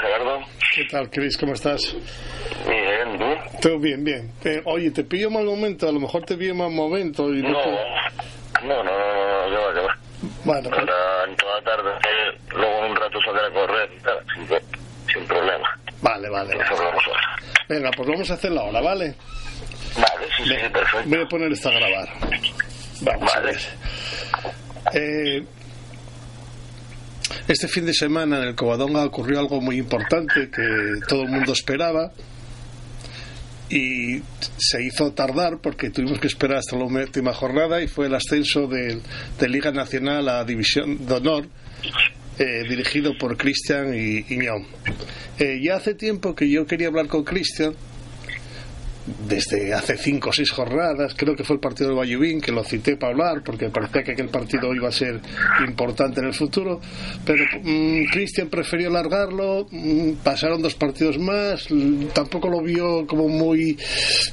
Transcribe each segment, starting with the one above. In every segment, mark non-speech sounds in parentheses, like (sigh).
Gerardo? ¿Qué tal, Cris? ¿Cómo estás? Bien, ¿tú? Todo bien, bien. Eh, oye, te pillo mal momento, a lo mejor te pillo mal momento y no... No, no, no, no, no, no, Bueno, pues... Ahora, toda la tarde, eh, luego en un rato saldré a correr sin, sin problema. Vale, vale. Eso vale. vamos ahora. Venga, pues vamos a hacerlo ahora, ¿vale? Vale, sí, sí, sí, perfecto. Voy a poner esto a grabar. Vamos a Vale. ver. Eh, este fin de semana en el Covadonga ocurrió algo muy importante que todo el mundo esperaba y se hizo tardar porque tuvimos que esperar hasta la última jornada y fue el ascenso de, de Liga Nacional a División de Honor eh, dirigido por Cristian y Iñón. Eh, ya hace tiempo que yo quería hablar con Cristian desde hace cinco o seis jornadas, creo que fue el partido del Bayubín, que lo cité para hablar, porque parecía que aquel partido iba a ser importante en el futuro, pero mm, Cristian prefirió largarlo, mm, pasaron dos partidos más, l- tampoco lo vio como muy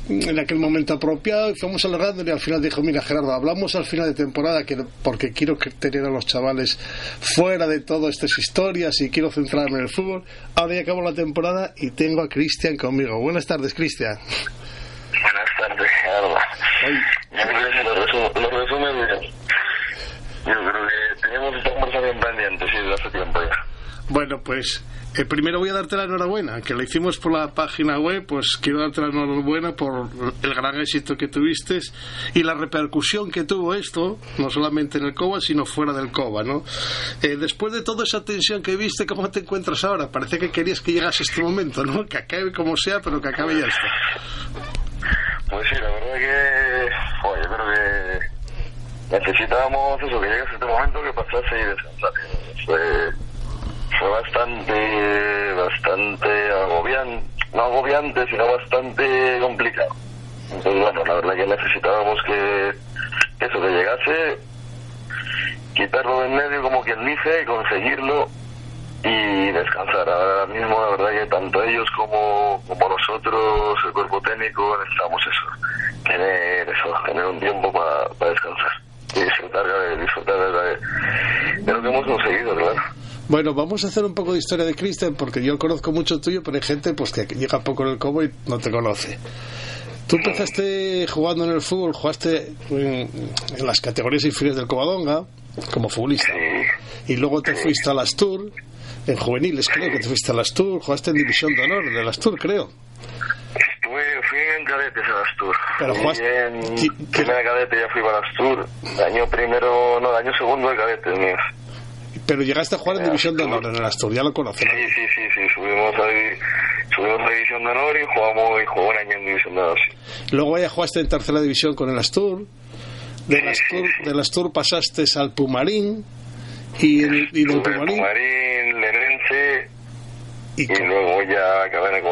mm, en aquel momento apropiado, y fuimos alargándole y al final dijo, mira Gerardo, hablamos al final de temporada, que, porque quiero tener a los chavales fuera de todas estas historias y quiero centrarme en el fútbol, ahora ya acabó la temporada y tengo a Cristian conmigo. Buenas tardes, Cristian. Que lo, resu- lo resume bien. Yo creo que teníamos esta conversación pendiente, sí, hace tiempo ya. Bueno, pues eh, primero voy a darte la enhorabuena, que lo hicimos por la página web, pues quiero darte la enhorabuena por el gran éxito que tuviste y la repercusión que tuvo esto, no solamente en el COBA, sino fuera del COBA, ¿no? Eh, después de toda esa tensión que viste, ¿cómo te encuentras ahora? Parece que querías que llegase este momento, ¿no? Que acabe como sea, pero que acabe ya esto. Pues sí, la verdad que, joder, yo creo que necesitábamos eso, que llegase este momento que pasase y descansase. Fue, fue bastante, bastante agobiante, no agobiante, sino bastante complicado. Entonces, bueno, la verdad que necesitábamos que eso, que llegase, quitarlo de en medio, como quien dice, conseguirlo y descansar. Ahora mismo, la verdad que tanto ellos como, como nosotros, el cuerpo técnico, necesitamos eso, tener eso, tener un tiempo para descansar y disfrutar, de, disfrutar de, de lo que hemos conseguido, claro. Bueno, vamos a hacer un poco de historia de Cristian, porque yo conozco mucho tuyo, pero hay gente pues que llega poco en el COBA y no te conoce. Tú empezaste jugando en el fútbol, jugaste en, en las categorías inferiores del Covadonga como futbolista. Y luego te fuiste a las Tour, en juveniles creo que te fuiste a las Tour, jugaste en División de Honor de las Tour, creo. Estuve, fui en cadetes a las Tour. Pero jugaste- en ¿Qué- primera cadete ya fui para las Tour. Año primero, no, año segundo de cadetes míos. Pero llegaste a jugar en División de Honor en las Tour, ya lo conoces. Sí, sí, sí, sí, subimos a, subimos a División de Honor y jugamos y jugó un año en División de Honor, sí. Luego ya jugaste en tercera división con el Astur. De las Tour, de las Tour pasaste al Pumarín. Y, el- y del Pumarín. Marín, Lenense Y y con- luego ya acabé en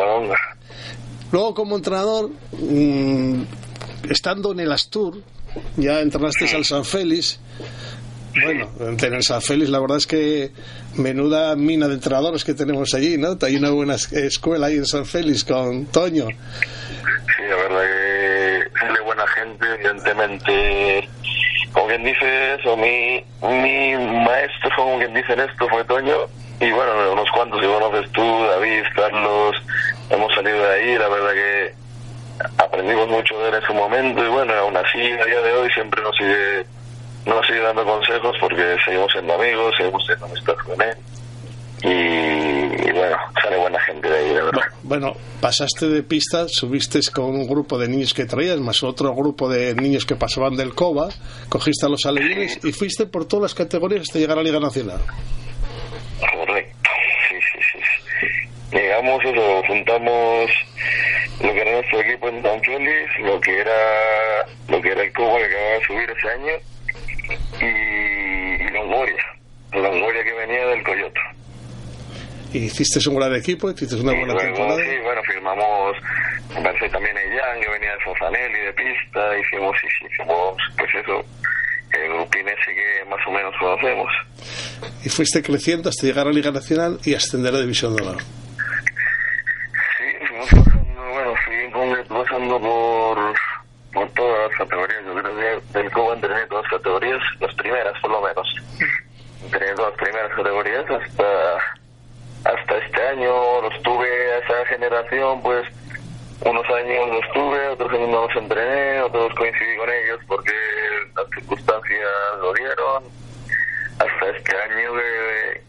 luego como entrenador, mm, estando en el Astur, ya entrenaste al San Félix. Bueno, en San Félix la verdad es que menuda mina de entrenadores que tenemos allí, ¿no? Hay una buena es- escuela ahí en San Félix con Toño. Sí, la verdad que es de buena gente, evidentemente. Como quien dice eso, mi, mi maestro, como quien dice esto, fue Toño. Y bueno, unos cuantos que conoces tú, David, Carlos, hemos salido de ahí, la verdad que aprendimos mucho de él en su momento y bueno, aún así a día de hoy siempre nos sigue, nos sigue dando consejos porque seguimos siendo amigos, seguimos teniendo amistad con él. Y, y bueno, sale buena gente de ahí, la verdad. Bueno, pasaste de pista, subiste con un grupo de niños que traías, más otro grupo de niños que pasaban del COBA, cogiste a los alevines y fuiste por todas las categorías hasta llegar a la Liga Nacional. Correcto, sí, sí, sí. Llegamos, eso, juntamos lo que era nuestro equipo en San Félix, lo que era, lo que era el Cuba que acababa de subir ese año, y, y Longoria, Longoria que venía del Coyote. Y hiciste un gran equipo, hiciste una Y buena luego, temporada. sí, bueno, firmamos, me parece también a Ian, que venía de Fonsanelli, de pista, hicimos, hicimos, pues eso, el grupín ese que más o menos conocemos. Y fuiste creciendo hasta llegar a Liga Nacional y ascender a División de Honor. Sí, bueno, fui pasando por, por todas las categorías. Yo creo que del COBA entrené primeras por lo menos, entre las primeras categorías hasta, hasta este año los tuve a esa generación pues unos años los tuve, otros años no los entrené, otros coincidí con ellos porque las circunstancias lo dieron. Hasta este año que,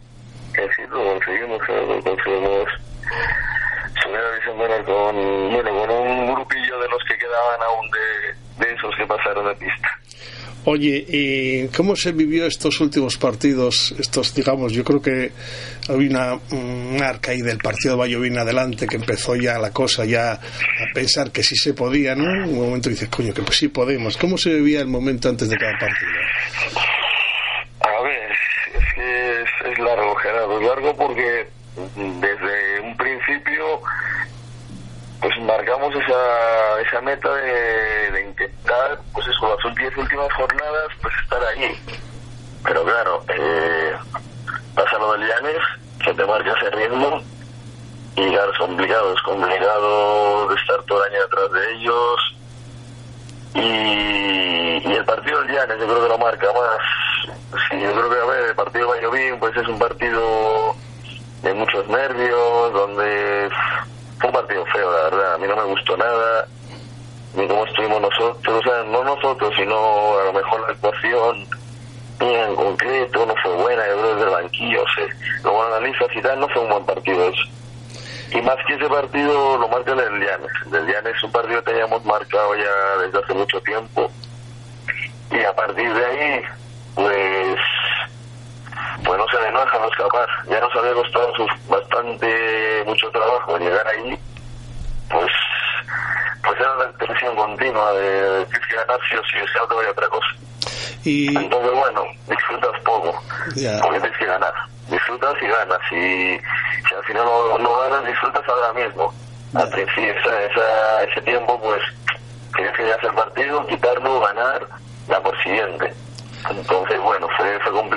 que sí lo conseguimos, lo conseguimos subir a con, bueno, con un grupillo de los que quedaban aún de, de esos que pasaron de pista. Oye, ¿y cómo se vivió estos últimos partidos? Estos, digamos, yo creo que había una, un arca ahí del partido Vallovín adelante que empezó ya la cosa ya a pensar que sí se podía, ¿no? Un momento dices, coño, que pues sí podemos. ¿Cómo se vivía el momento antes de cada partido? A ver, es que es, largo, Gerardo, es largo porque desde un principio pues marcamos esa, esa meta de intentar, eso, las 10 últimas jornadas, pues estar ahí. Pero claro, eh, pasa lo del Llanes, que te marca ese ritmo, y claro, es complicado, es complicado de estar todo el año detrás de ellos. Y, el partido del Llanes yo creo que lo marca más. Sí, yo creo que, a ver, el partido de Valladolid, pues es un partido de muchos nervios, donde fue un partido feo, la verdad. A mí no me gustó nada, ni cómo estuvimos nosotros, o sea, no nosotros, sino a lo mejor la actuación en concreto no fue buena, yo desde el banquillo, o sea, como analizas y tal, no fue un buen partido eso. Y más que ese partido lo marca el Llanes. El Llanes es un partido que teníamos marcado ya desde hace mucho tiempo. Y a partir de ahí, pues pues no se le no escapar. Ya nos había costado bastante mucho trabajo llegar ahí, pues pues era una tensión continua de tienes que ganar si o si, si no te vaya otra cosa. Y... Entonces, bueno, disfrutas poco, porque tienes que ganar. Disfrutas y ganas. Y si al final no, no ganas, disfrutas ahora mismo. Al principio, esa, esa, ese tiempo, pues, tienes que hacer partido, quitarlo, ganar, la por siguiente. Entonces, bueno, fue, fue complicado.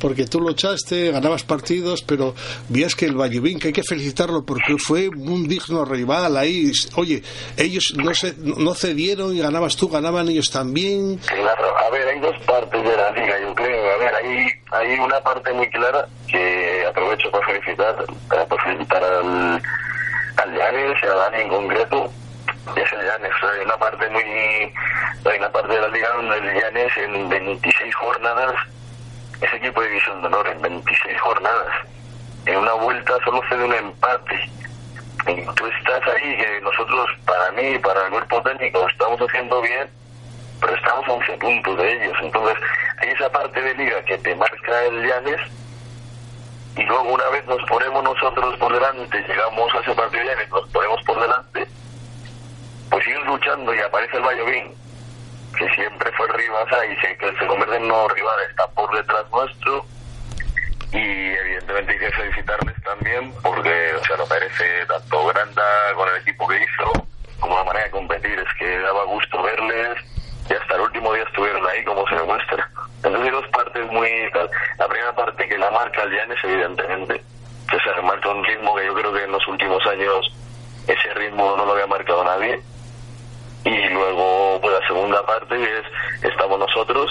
Porque tú luchaste, ganabas partidos, pero vías que el Vallevín, que hay que felicitarlo porque fue un digno rival ahí. Oye, ellos no, se, no cedieron y ganabas tú, ganaban ellos también. Claro, a ver, hay dos partes de la liga, yo creo. A ver, hay, hay una parte muy clara que aprovecho para felicitar, para felicitar al, al Llanes y a Dani en concreto. Y es el Llanes, hay una parte muy, hay una parte de la liga donde el Llanes en 26 jornadas, ese equipo de división de honor en 26 jornadas, en una vuelta solo cede un empate. Y tú estás ahí, que nosotros, para mí, para el cuerpo técnico, estamos haciendo bien, pero estamos a 11 puntos de ellos. Entonces, hay esa parte de liga que te marca el Llanes y luego una vez nos ponemos nosotros por delante, llegamos a ese partido Llanes, nos ponemos por delante, pues siguen luchando y aparece el Valladolid, que siempre fue rival, y que se convierte en nuevo rival, está por detrás nuestro y evidentemente hay felicitarles también porque o sea lo merece tanto Granda con el equipo que hizo como la manera de competir es que daba gusto verles y hasta el último día estuvieron ahí como se demuestra entonces hay dos partes muy tal. la primera parte que la marca Llanes evidentemente que se marca un ritmo que yo creo que en los últimos años ese ritmo no lo había marcado nadie y luego pues la segunda parte es estamos nosotros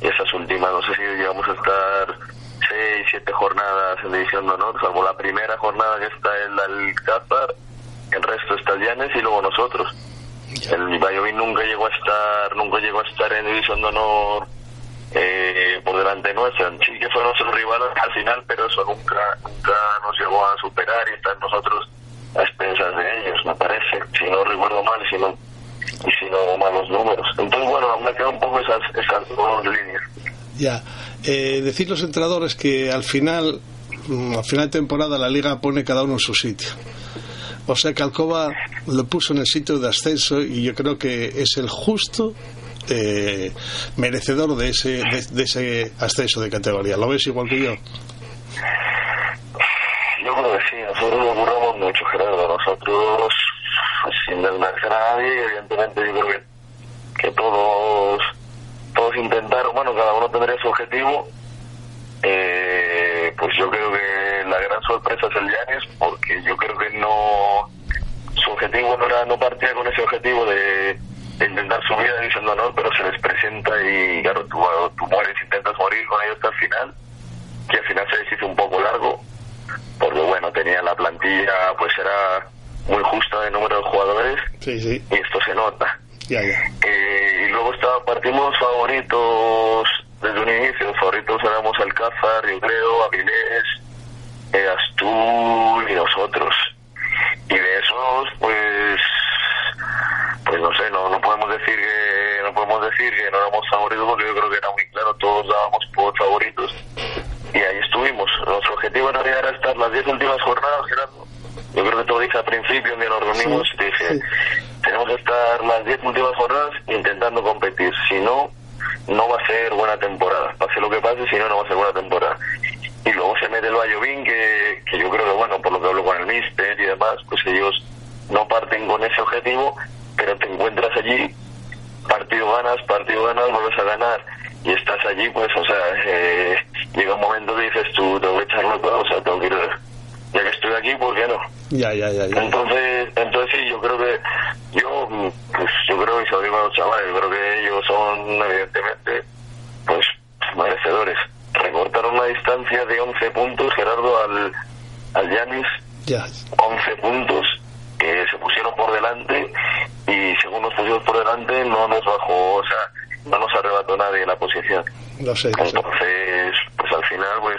esas últimas no sé si llegamos a estar seis, siete jornadas en división de honor, salvo la primera jornada que está el Alcázar, el resto está Llanes y luego nosotros. El Valladolid nunca llegó a estar, nunca llegó a estar en división de honor eh, por delante nuestra. Sí que fue nuestro rival al final, pero eso nunca, nunca nos llegó a superar y estar nosotros a expensas de ellos, me parece. Si no recuerdo mal, si no, y si no malos números. Entonces bueno, me quedan un poco esas, esas dos líneas. Ya. Eh, decir los entrenadores que al final, mm, al final de temporada, la liga pone cada uno en su sitio. O sea que Alcoba lo puso en el sitio de ascenso y yo creo que es el justo eh, merecedor de ese, de, de ese ascenso de categoría. ¿Lo ves igual que yo? Yo creo que sí, nosotros lo curramos mucho, Gerardo. Nosotros, pues, sin desmerecer a nadie, evidentemente yo creo que, que todos todos intentaron, bueno, cada uno tendría su objetivo. Eh, pues yo creo que la gran sorpresa es el Llanes, porque yo creo que no su objetivo no era no partía con ese objetivo de, intentar subir a división de honor, pero se les presenta y claro, tú, tú mueres, intentas morir con ellos hasta el final, y al final se les hizo un poco largo, porque bueno, tenía la plantilla, pues era muy justa de número de jugadores Sí, sí. y esto se nota. Ya, ya. Eh, y luego está, partimos favoritos desde un inicio. Favoritos éramos Alcázar, yo creo, Avilés, eh, Astur y nosotros. Y de esos, pues, pues no sé, no, no podemos decir que no podemos decir que no éramos favoritos porque yo creo que era muy claro, todos dábamos por favoritos. Y ahí estuvimos. Nuestro objetivo en realidad era estar las 10 últimas jornadas, Gerardo. Yo creo que te lo dije al principio, un día nos reunimos y te dije, sí. tenemos que estar las 10 últimas jornadas intentando competir. Si no, no va a ser buena temporada. Pase lo que pase, si no, no va a ser buena temporada. Y luego se mete el Vallovín, que, que yo creo que, bueno, por lo que hablo con el Mister y demás, pues ellos no parten con ese objetivo, pero te encuentras allí, partido ganas, partido ganas, vuelves a ganar y estás allí, pues, o sea, eh, llega un momento que dices tú, tengo que echarlo todo, o sea, tengo que ir, ya que estoy aquí, ¿por qué no? Ya, ya, ya. ya. Entonces, entonces sí, yo creo que yo, pues yo creo que se lo digo a los chavales, yo creo que ellos son evidentemente, pues merecedores. Recortaron la distancia de 11 puntos, Gerardo, al al Yanis, Ya. 11 puntos que se pusieron por delante y según nos pusimos por delante no nos bajó, o sea, no nos arrebató nadie la posición. Lo sé. Entonces, pues al final, pues,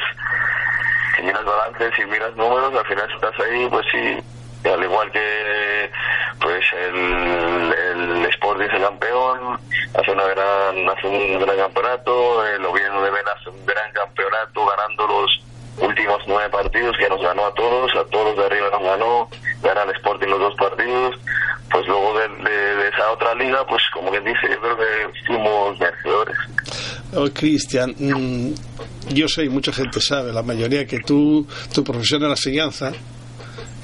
si miras balances, si miras números, al final estás ahí, pues sí, al igual que pues el, el Sporting es el campeón, hace una gran, hace un gran campeonato, el Oviedo de Vena hace un gran campeonato, ganando los últimos nueve partidos que nos ganó a todos, a todos de arriba nos ganó, gana el Sporting los dos partidos, pues luego de, esa otra liga, pues como quien dice, yo creo que fuimos vencedores. Oh, Cristian, mm, yo sé, mucha gente sabe, la mayoría que tú, tu profesión era la enseñanza,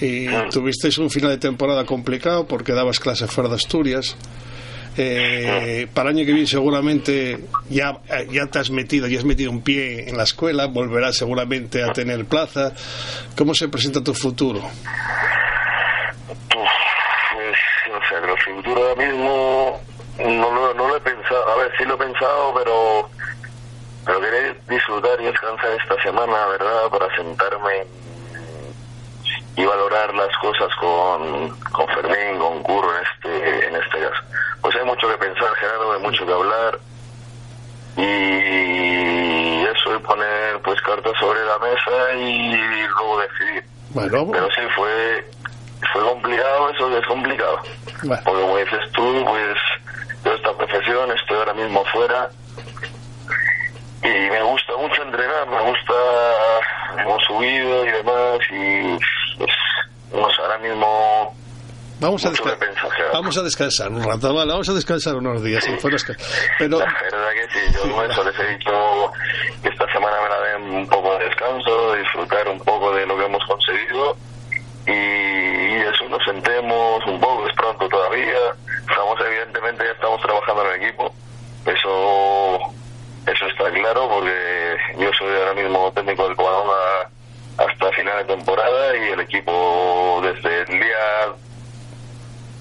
y tuvisteis un final de temporada complicado porque dabas clases fuera de Asturias. Eh, para el año que viene seguramente ya, eh, ya te has metido, ya has metido un pie en la escuela, volverás seguramente a tener plaza. ¿Cómo se presenta tu futuro? Pues, o sea, el futuro ahora mismo no lo, no lo he pensado. A ver, sí lo he pensado, pero pero quería disfrutar y descansar esta semana, ¿verdad? Para sentarme y valorar las cosas con, con Fermín, con Curro en este, en este caso. Pues hay mucho que pensar, Gerardo, hay mucho que hablar y eso, y poner pues cartas sobre la mesa y luego decidir. Bueno, Pero sí, fue, fue complicado, eso es complicado. Bueno. Porque como dices tú, pues yo esta profesión, estoy ahora mismo fuera y me gusta mucho entrenar, me gusta, hemos subido y demás y no sé, ahora mismo vamos a, vamos a descansar un rato, vale, vamos a descansar unos días. ca- Pero, La verdad que sí, yo eso les he dicho que esta semana me la den un poco de descanso, disfrutar un poco de lo que hemos conseguido y eso, nos sentemos un poco, es pronto todavía, estamos evidentemente, ya estamos trabajando en el equipo, eso eso está claro porque yo soy ahora mismo técnico del Covadonga temporada y el equipo desde el día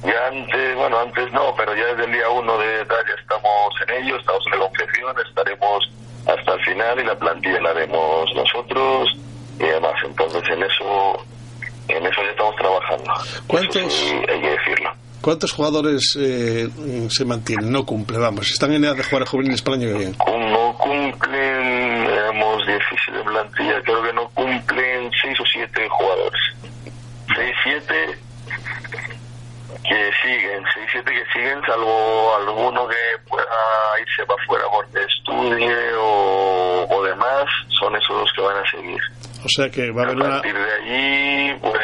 ya antes, bueno, antes no, pero ya desde el día uno de tal ya estamos en ello, estamos en la confección, estaremos hasta el final y la plantilla la haremos nosotros y demás. Entonces en eso, en eso ya estamos trabajando. ¿Cuántos- sí, hay que decirlo. ¿cuántos jugadores eh, se mantienen? No cumplen, vamos, están en edad de jugar a juveniles para el año que viene. No cumplen, tenemos 17 de plantilla, creo que no cumplen 6 o 7 jugadores. 6, 7 que siguen, 6, 7 que siguen, salvo alguno que pueda irse para afuera porque estudie o, o demás, son esos los que van a seguir. O sea que va a A haber una... partir de allí, pues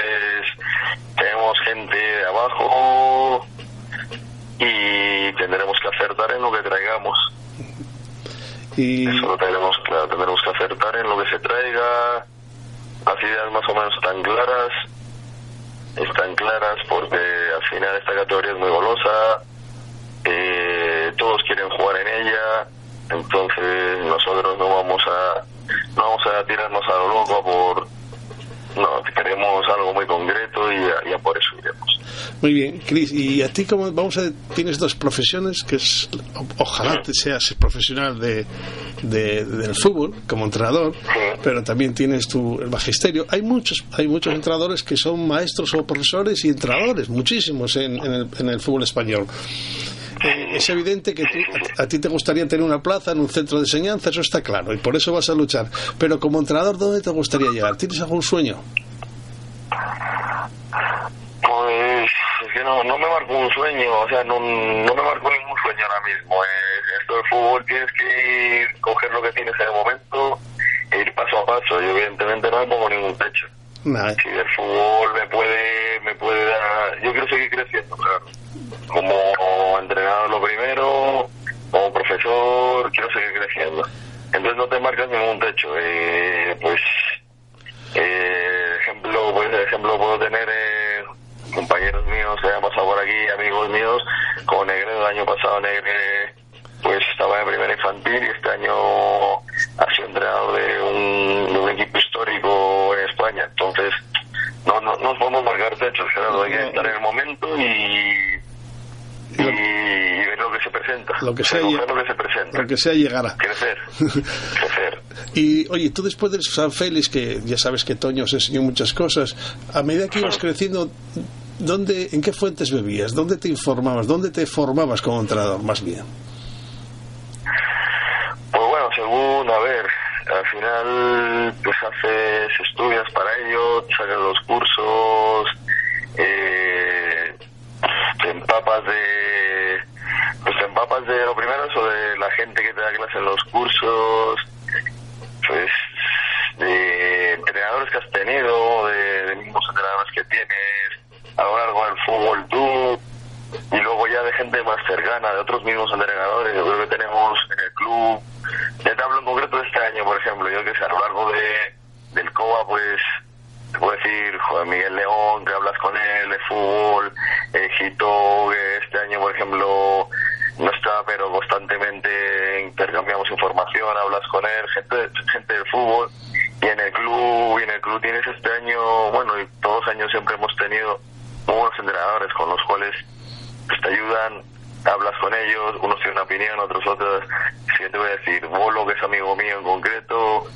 tenemos gente de abajo y tendremos que acertar en lo que traigamos. Y, Eso lo tenemos claro, tendremos que acertar en lo que se traiga. Las ideas más o menos están claras, están claras porque al final esta categoría es muy golosa, eh, todos quieren jugar en ella, entonces nosotros no vamos a no vamos a tirarnos a lo loco por no queremos algo muy concreto y ya, ya por eso iremos. Muy bien, Cris, y a ti como vamos a tienes dos profesiones que es ojalá te seas profesional de, del fútbol como entrenador, pero también tienes tu el magisterio. Hay muchos hay muchos entrenadores que son maestros o profesores y entrenadores, muchísimos en, el, en el fútbol español. Eh, es evidente que a ti te gustaría tener una plaza en un centro de enseñanza, eso está claro, y por eso vas a luchar. Pero como entrenador, ¿dónde te gustaría llegar? ¿Tienes algún sueño? No, no me marco un sueño, o sea, no, no me marco ningún sueño ahora mismo. Eh, esto del fútbol tienes que ir, coger lo que tienes en el momento e ir paso a paso. Yo evidentemente no me pongo ningún techo. Si el fútbol me puede, me puede dar... Yo quiero seguir creciendo, claro. Como entrenador lo primero, como profesor, quiero seguir creciendo. Entonces no te marcas ningún techo. Eh, pues, eh, ejemplo, pues, ejemplo puedo tener... Eh, compañeros míos que han amigos míos, como Negre, el año pasado Negre pues estaba en primera infantil y este año ha sido entrenador de un, equipo histórico en España. Entonces, no, no, nos podemos marcar techos, Gerardo, hay que estar en el momento y, y, ver lo que se presenta. Lo que sea, lo que se presenta. Lo que sea llegará. Crecer. (laughs) crecer. Y oye, tú después de San Félix, que ya sabes que Toño os enseñó muchas cosas, a medida que ibas (laughs) creciendo, ¿dónde, ¿en qué fuentes bebías? ¿Dónde te informabas? ¿Dónde te formabas como entrenador, más bien? Pues bueno, según, a ver, al final pues haces estudios para ello, sacas los cursos, eh, te empapas de pues te empapas de lo primero eso de la gente que te da clase en los cursos pues de entrenadores que has tenido de, de mismos entrenadores que tienes a lo largo del fútbol tú y luego ya de gente más cercana, de otros mismos entrenadores, yo creo que tenemos en el club, te hablo en concreto de este año, por ejemplo, yo que sé, a lo largo de, del COA, pues, te puedo decir, joder, Miguel León, que hablas con él de fútbol, eh, Gito, que este año, por ejemplo, no está, pero constantemente intercambiamos información, hablas con él, gente, gente del fútbol, y en el club, y en el club tienes este año, bueno, y todos los años siempre hemos tenido buenos entrenadores con los cuales pues te ayudan, hablas con ellos, unos tienen una opinión, Si te voy a decir, Bolo, que es amigo mío en concreto,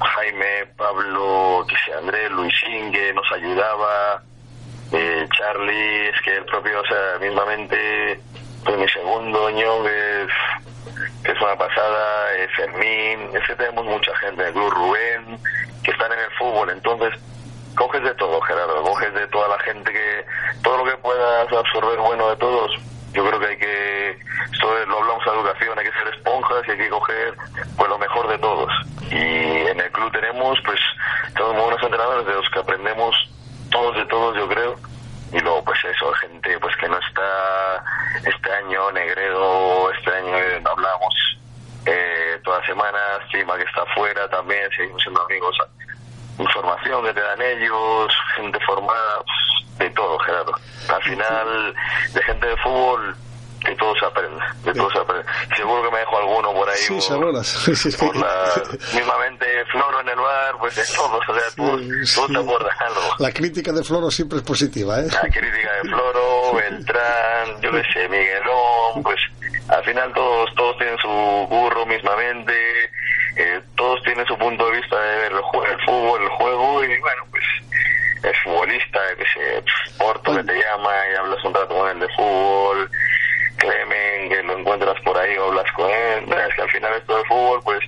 Jaime, Pablo, que sea Andrés, Luisín, que nos ayudaba, eh, Charlie, es que el propio, o sea, mismamente, pues mi segundo año, que es, una pasada, eh, Fermín, es que tenemos mucha gente, el club Rubén, que están en el fútbol, entonces coges de todo, Gerardo, coges de toda la gente que, todo lo que puedas absorber bueno de todos, yo creo que hay que, esto lo hablamos de educación, hay que ser esponjas y hay que coger pues lo mejor de todos. Y en el club tenemos pues todos muy buenos entrenadores de los que aprendemos todos de todos, yo creo. Y luego pues eso, gente pues que no está este año, Negredo, este año eh, hablamos eh, todas las semanas, Chima que está afuera también, seguimos siendo amigos información que te dan ellos, gente formada, de todo, Gerardo. Al final, de gente de fútbol, de todo se aprende, de todo se aprende. Seguro que me dejo alguno por ahí. Sí, por, (laughs) por la, mismamente Floro en el bar, pues de todos, o sea, tú, te acuerdas algo. La crítica de Floro siempre es positiva, ¿eh? La crítica de Floro, Beltrán, yo qué sé, Miguelón, pues al final todos, todos tienen su burro mismamente, eh, todos tienen su punto de vista de ver el, fútbol, el juego, y bueno, pues el futbolista, que se Porto que te llama y hablas un rato con él de fútbol, Clemen, que lo encuentras por ahí o hablas con él, es que al final esto de fútbol, pues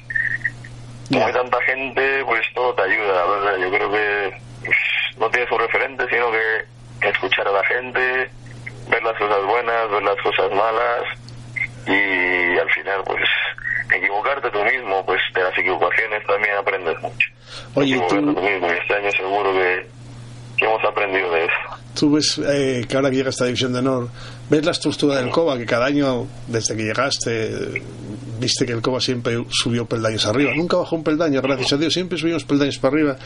como hay tanta gente, pues todo te ayuda, ¿verdad? Yo creo que pues, no tienes un referente, sino que escuchar a la gente, ver las cosas buenas, ver las cosas malas, y al final, pues equivocarte tú mismo, pues de las equivocaciones también aprendes mucho. Oye, tú... mismo, este año seguro que, hemos aprendido de eso. Tú ves eh, que ahora que llega esta división de honor, ves la estructura del COBA, que cada año, desde que llegaste, viste que el COBA siempre subió peldaños arriba. Nunca bajó un peldaño, gracias a Dios, siempre subimos peldaños para arriba.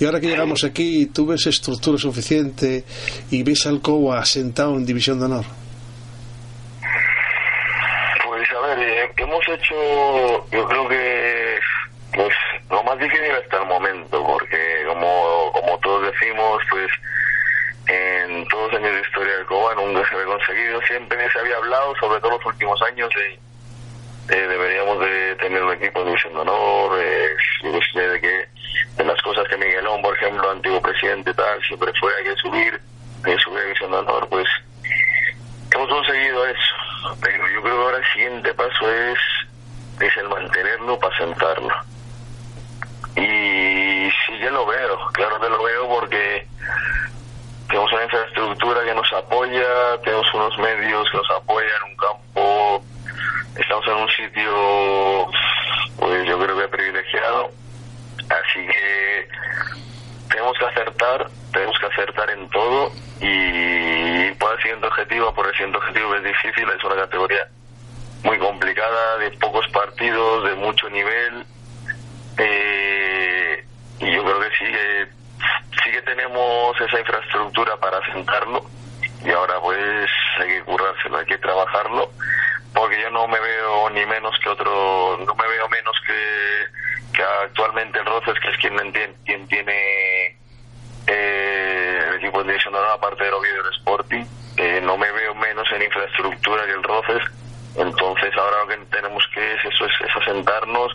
Y ahora que llegamos aquí, tú ves estructura suficiente y ves al COBA sentado en división de honor. hemos hecho, yo creo que pues lo más difícil hasta el momento, porque como, decimos, pues en todos los años de historia del COBA nunca se había conseguido. Siempre se había hablado, sobre todo los últimos años, de, deberíamos de tener un equipo de división de honor, de que de las cosas que Miguelón, por ejemplo, antiguo presidente, tal, siempre fue hay que subir, hay que subir a división de honor, pues hemos conseguido eso. Pero yo creo que ahora el siguiente paso es, es el mantenerlo para sentarlo. Yo lo veo, claro que lo veo porque tenemos una infraestructura que nos apoya, tenemos unos medios que nos apoyan, un campo, estamos en un sitio, pues yo creo que privilegiado, así que tenemos que acertar, tenemos que acertar en todo y por el siguiente objetivo, por el siguiente objetivo es difícil, es una categoría muy complicada, de pocos partidos, de mucho nivel, eh, y yo creo que sí que sí que tenemos esa infraestructura para sentarlo y ahora pues hay que currárselo, hay que trabajarlo porque yo no me veo ni menos que otro, no me veo menos que, que actualmente el Roces, que es quien, quien tiene eh, el equipo de división de aparte de Oviedo del Sporting, eh, no me veo menos en infraestructura que el Roces, entonces ahora lo que tenemos que es eso, es, es asentarnos,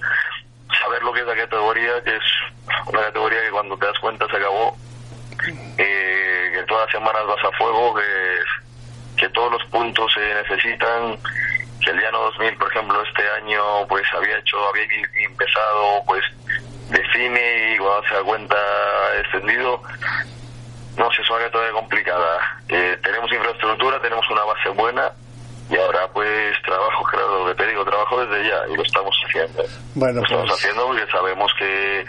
saber lo que es la categoría, que es una categoría que cuando te das cuenta se acabó, eh, que todas las semanas vas a fuego, que, que todos los puntos se necesitan, que el Llano 2000, por ejemplo, este año pues había hecho, había empezado pues de cine y cuando se da cuenta extendido, no sé, es una categoría complicada. Eh, tenemos infraestructura, tenemos una base buena, y ahora pues trabajo, claro, lo que te digo, trabajo desde ya y lo estamos haciendo. Bueno, lo estamos pues- haciendo porque sabemos que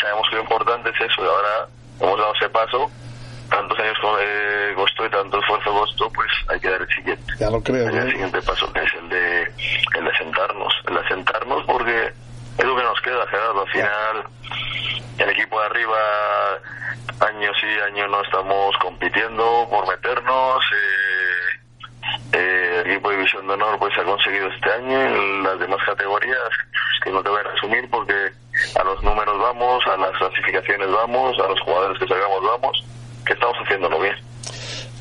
sabemos que lo importante es eso y ahora hemos dado ese paso, tantos años eh, costó y tanto esfuerzo costó, pues hay que dar el siguiente. Ya lo creo, ¿eh? El siguiente paso que es el de, el de sentarnos, el de sentarnos porque es lo que nos queda, Gerardo. Al final, el equipo de arriba, año sí, año no estamos compitiendo por meternos. Eh, eh, el equipo de División de Honor pues ha conseguido este año en las demás categorías que no te voy a resumir porque a los números vamos, a las clasificaciones vamos, a los jugadores que sacamos vamos, que estamos haciéndolo bien.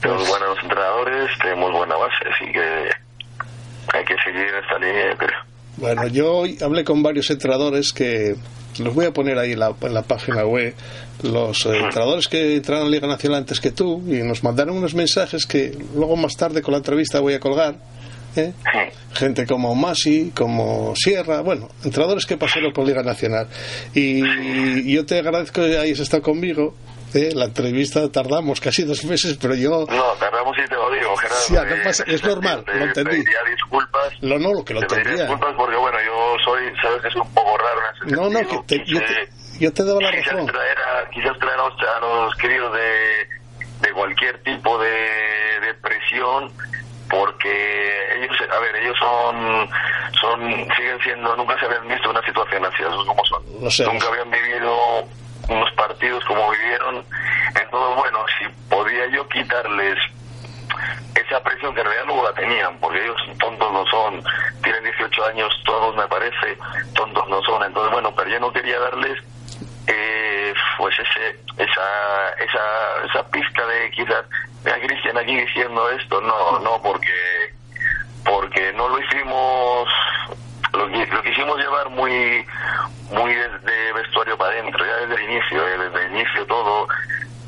Tenemos Pues- buenos entrenadores, tenemos buena base, así que hay que seguir en esta línea, yo creo. Bueno, yo hoy hablé con varios entrenadores que los voy a poner ahí en la, en la página web, los eh, entrenadores que entraron a Liga Nacional antes que tú, y nos mandaron unos mensajes que luego más tarde con la entrevista voy a colgar. ¿eh? Gente como Masi, como Sierra, bueno, entrenadores que pasaron por Liga Nacional. Y yo te agradezco que hayas estado conmigo. La entrevista tardamos casi dos meses, pero yo. No, tardamos y te lo digo, Gerardo. Sí, no eh, pasa- es normal, te- lo entendí. Te disculpas. Lo no, lo que lo te entendía. disculpas porque, bueno, yo soy, sabes que soy un poco raro en ese No, no, que sentido. te- yo, te, yo te daba la quizás razón. traer a, quizás traer a los, a los queridos de, de cualquier tipo de, de presión porque ellos a ver ellos son son siguen siendo nunca se habían visto una situación así esos como son Lo sé, nunca habían vivido unos partidos como vivieron. Entonces bueno si podía yo quitarles esa presión que en realidad luego la tenían, porque ellos tontos no son, tienen 18 años todos me parece, tontos no son, entonces bueno, pero yo no quería darles eh, pues ese esa esa esa pizca de quizás mira Cristian aquí diciendo esto, no, no, porque porque no lo hicimos lo, qui- lo quisimos llevar muy muy desde vestuario para adentro, ya desde el inicio, eh, desde el inicio todo.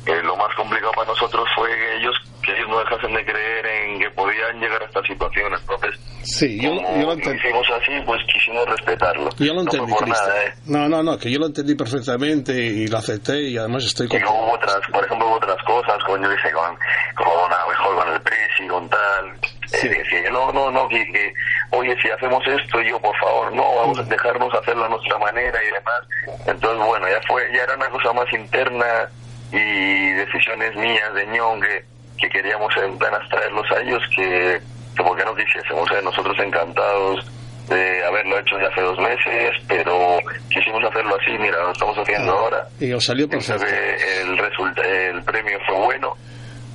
Eh, lo más complicado para nosotros fue que ellos que ellos no dejasen de creer en que podían llegar a esta situación. Entonces, Sí, yo, como yo lo entendí. hicimos así, pues quisimos respetarlo. Yo lo no entendí, Cristian. nada, ¿eh? No, no, no, que yo lo entendí perfectamente y lo acepté y además estoy Y con... luego hubo otras, por ejemplo, hubo otras cosas, con yo dije, con, con a lo mejor con el presi, con tal. Sí. Eh, no, no, no, que, que, oye, si hacemos esto, yo, por favor, no, vamos a dejarnos hacerlo a nuestra manera y demás. Entonces, bueno, ya fue, ya era una cosa más interna y decisiones mías de ñón que, que queríamos en plan traerlos a ellos que, que porque no quisiésemos, ¿eh? nosotros encantados de haberlo hecho ya hace dos meses, pero quisimos hacerlo así, mira, lo estamos haciendo ahora. Y os salió perfecto. el resulta, el premio fue bueno,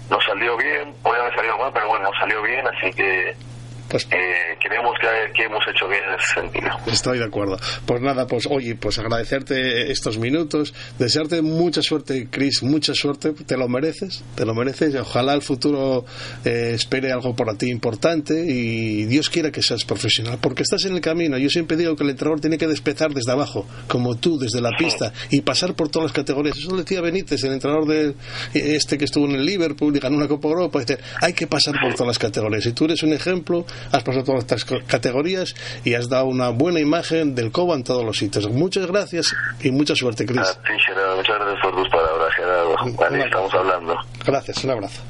nos salió bien, puede haber salido mal, pero bueno, nos salió bien, así que pues eh, creemos que, hemos hecho bien en ese sentido. Estoy de acuerdo. Pues nada, pues oye, pues agradecerte estos minutos, desearte mucha suerte, Chris, mucha suerte, te lo mereces, te lo mereces, ojalá el futuro eh, espere algo por ti importante y Dios quiera que seas profesional, porque estás en el camino. Yo siempre digo que el entrenador tiene que despertar desde abajo, como tú, desde la pista, y pasar por todas las categorías. Eso lo decía Benítez, el entrenador de este que estuvo en el Liverpool y ganó una Copa Europa. Hay que pasar por todas las categorías. Y tú eres un ejemplo has pasado todas estas categorías y has dado una buena imagen del COBA en todos los sitios. Muchas gracias y mucha suerte, Cris. muchas gracias por tus palabras, Gerardo. estamos hablando. Gracias, un abrazo.